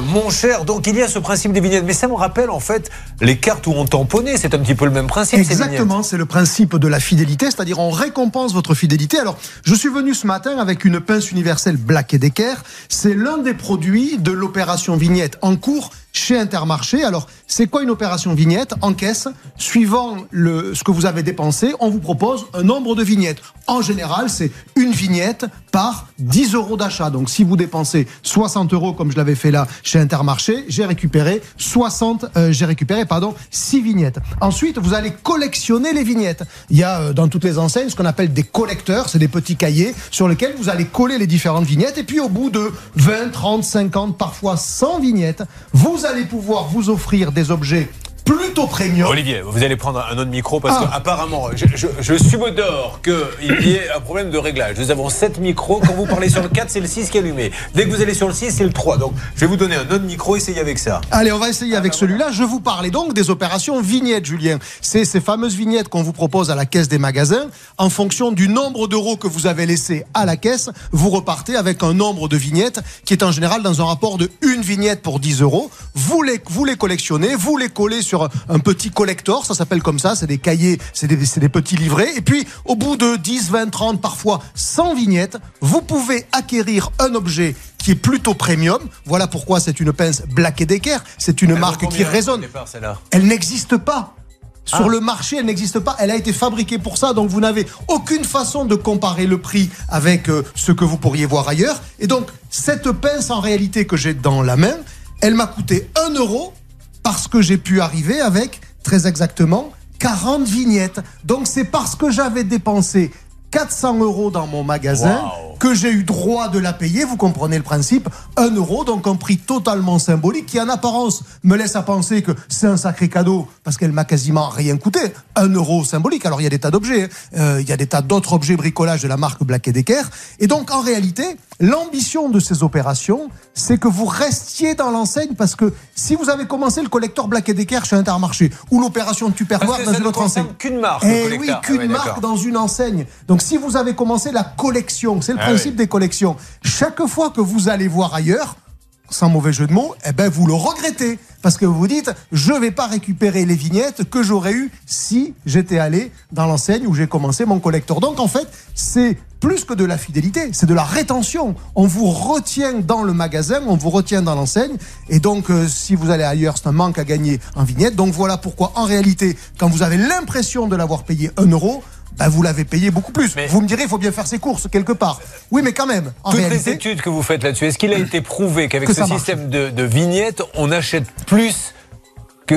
euh, mon cher. Donc il y a ce principe des vignettes. Mais ça me rappelle en fait les cartes où on tamponnait. C'est un petit peu le même principe. Exactement, c'est le principe de la fidélité, c'est-à-dire on récompense votre fidélité. Alors je suis venu ce matin avec une pince universelle Black Decker. C'est l'un des produits de l'opération vignette en cours chez Intermarché. Alors, c'est quoi une opération vignette En caisse, suivant le, ce que vous avez dépensé, on vous propose un nombre de vignettes. En général, c'est une vignette par 10 euros d'achat. Donc, si vous dépensez 60 euros, comme je l'avais fait là chez Intermarché, j'ai récupéré 60, euh, j'ai récupéré, pardon, 6 vignettes. Ensuite, vous allez collectionner les vignettes. Il y a euh, dans toutes les enseignes ce qu'on appelle des collecteurs. C'est des petits cahiers sur lesquels vous allez coller les différentes vignettes. Et puis, au bout de 20, 30, 50, parfois 100 vignettes, vous vous allez pouvoir vous offrir des objets plutôt premium. Olivier, vous allez prendre un autre micro parce ah. qu'apparemment, je, je, je subodore qu'il y ait un problème de réglage. Nous avons 7 micros. Quand vous parlez sur le 4, c'est le 6 qui est allumé. Dès que vous allez sur le 6, c'est le 3. Donc, je vais vous donner un autre micro. Essayez avec ça. Allez, on va essayer avec celui-là. Je vous parlais donc des opérations vignettes, Julien. C'est ces fameuses vignettes qu'on vous propose à la caisse des magasins. En fonction du nombre d'euros que vous avez laissé à la caisse, vous repartez avec un nombre de vignettes qui est en général dans un rapport de une vignette pour 10 euros. Vous les, vous les collectionnez, vous les collez sur un petit collector, ça s'appelle comme ça, c'est des cahiers, c'est des, des, petits livrets. Et puis, au bout de 10, 20, 30, parfois 100 vignettes, vous pouvez acquérir un objet qui est plutôt premium. Voilà pourquoi c'est une pince Black Decker. C'est une marque qui résonne. Elle n'existe pas. Sur ah. le marché, elle n'existe pas. Elle a été fabriquée pour ça. Donc, vous n'avez aucune façon de comparer le prix avec euh, ce que vous pourriez voir ailleurs. Et donc, cette pince, en réalité, que j'ai dans la main, elle m'a coûté 1 euro parce que j'ai pu arriver avec, très exactement, 40 vignettes. Donc c'est parce que j'avais dépensé 400 euros dans mon magasin que j'ai eu droit de la payer. Vous comprenez le principe? 1 euro, donc un prix totalement symbolique qui en apparence me laisse à penser que c'est un sacré cadeau parce qu'elle m'a quasiment rien coûté. 1 euro symbolique. Alors il y a des tas d'objets, hein. euh, il y a des tas d'autres objets bricolage de la marque Black Decker. Et donc en réalité, l'ambition de ces opérations, c'est que vous restiez dans l'enseigne parce que si vous avez commencé le collecteur Black Decker chez Intermarché ou l'opération Tupperware dans une autre enseigne, qu'une marque, eh oui, qu'une ah marque dans une enseigne. Donc si vous avez commencé la collection, c'est le ah principe des collections, chaque fois que vous allez voir ailleurs, sans mauvais jeu de mots, eh ben vous le regrettez. Parce que vous vous dites je vais pas récupérer les vignettes que j'aurais eu si j'étais allé dans l'enseigne où j'ai commencé mon collecteur. Donc en fait, c'est plus que de la fidélité, c'est de la rétention. On vous retient dans le magasin, on vous retient dans l'enseigne et donc euh, si vous allez ailleurs, c'est un manque à gagner en vignettes. Donc voilà pourquoi en réalité, quand vous avez l'impression de l'avoir payé un euro, bah, vous l'avez payé beaucoup plus. Vous me direz, il faut bien faire ses courses quelque part. Oui, mais quand même. En Toutes les études que vous faites là-dessus, est-ce qu'il a été prouvé qu'avec ce système de, vignettes, on achète plus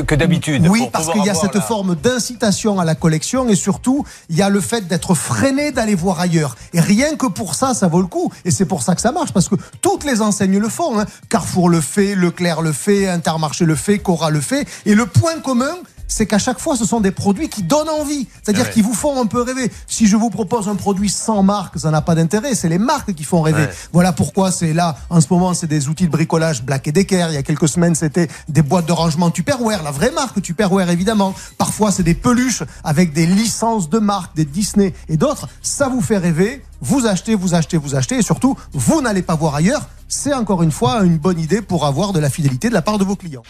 que, d'habitude. Oui, parce qu'il y a cette forme d'incitation à la collection et surtout, il y a le fait d'être freiné d'aller voir ailleurs. Et rien que pour ça, ça vaut le coup. Et c'est pour ça que ça marche, parce que toutes les enseignes le font. Hein. Carrefour le fait, Leclerc le fait, Intermarché le fait, Cora le fait. Et le point commun, c'est qu'à chaque fois, ce sont des produits qui donnent envie, c'est-à-dire qui vous font un peu rêver. Si je vous propose un produit sans marque, ça n'a pas d'intérêt. C'est les marques qui font rêver. Voilà pourquoi c'est là, en ce moment, c'est des outils de bricolage Black Decker. Il y a quelques semaines, c'était des boîtes de rangement Tupperware, la vraie marque Tupperware évidemment. Parfois, c'est des peluches avec des licences de marque, des Disney et d'autres. Ça vous fait rêver. Vous achetez, vous achetez, vous achetez, et surtout, vous n'allez pas voir ailleurs. C'est encore une fois une bonne idée pour avoir de la fidélité de la part de vos clients.